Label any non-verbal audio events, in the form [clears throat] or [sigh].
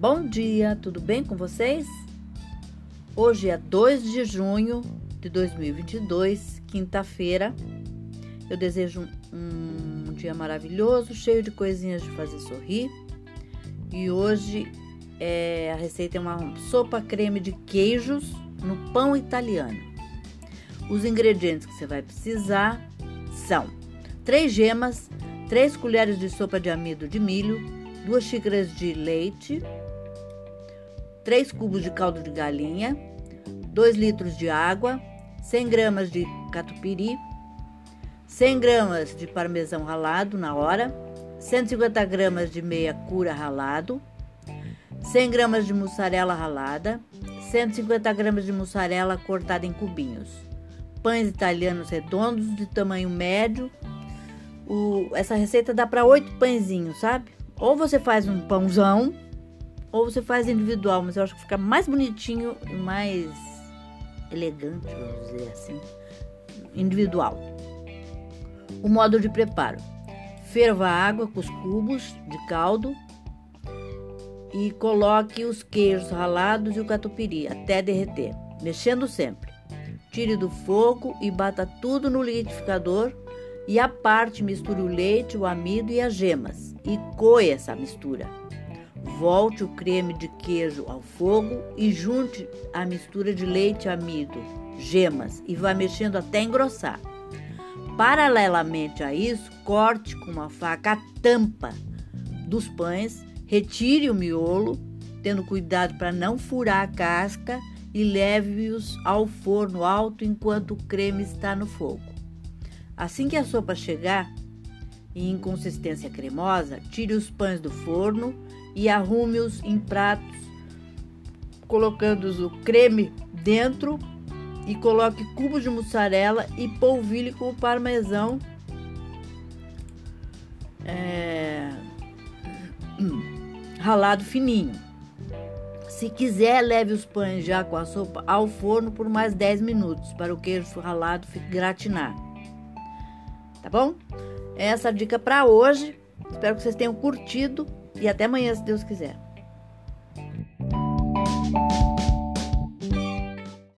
Bom dia, tudo bem com vocês? Hoje é 2 de junho de 2022, quinta-feira. Eu desejo um, um, dia maravilhoso, cheio de coisinhas de fazer sorrir. E hoje é, a receita é uma sopa creme de queijos no pão italiano. Os ingredientes que você vai precisar são 3 gemas, 3 colheres de sopa de amido de milho, 2 xícaras de leite, 3 cubos de caldo de galinha, 2 litros de água, 100 gramas de catupiry, 100 gramas de parmesão ralado na hora, 150 gramas de meia cura ralado, 100 gramas de mussarela ralada, 150 gramas de mussarela cortada em cubinhos, pães italianos redondos de tamanho médio. O, essa receita dá para oito pãezinhos, sabe? Ou você faz um pãozão ou você faz individual, mas eu acho que fica mais bonitinho e mais elegante, vamos dizer assim, individual. O modo de preparo: ferva a água com os cubos de caldo e coloque os queijos ralados e o catupiry até derreter, mexendo sempre. Tire do fogo e bata tudo no liquidificador e à parte misture o leite, o amido e as gemas e coe essa mistura. Volte o creme de queijo ao fogo e junte a mistura de leite amido, gemas e vá mexendo até engrossar. Paralelamente a isso, corte com uma faca a tampa dos pães, retire o miolo, tendo cuidado para não furar a casca e leve-os ao forno alto enquanto o creme está no fogo. Assim que a sopa chegar em consistência cremosa, tire os pães do forno e arrume-os em pratos, colocando o creme dentro e coloque cubos de mussarela e polvilhe com o parmesão é, [clears throat] ralado fininho. Se quiser, leve os pães já com a sopa ao forno por mais 10 minutos para o queijo ralado gratinar. Tá bom? Essa é a dica para hoje. Espero que vocês tenham curtido e até amanhã, se Deus quiser.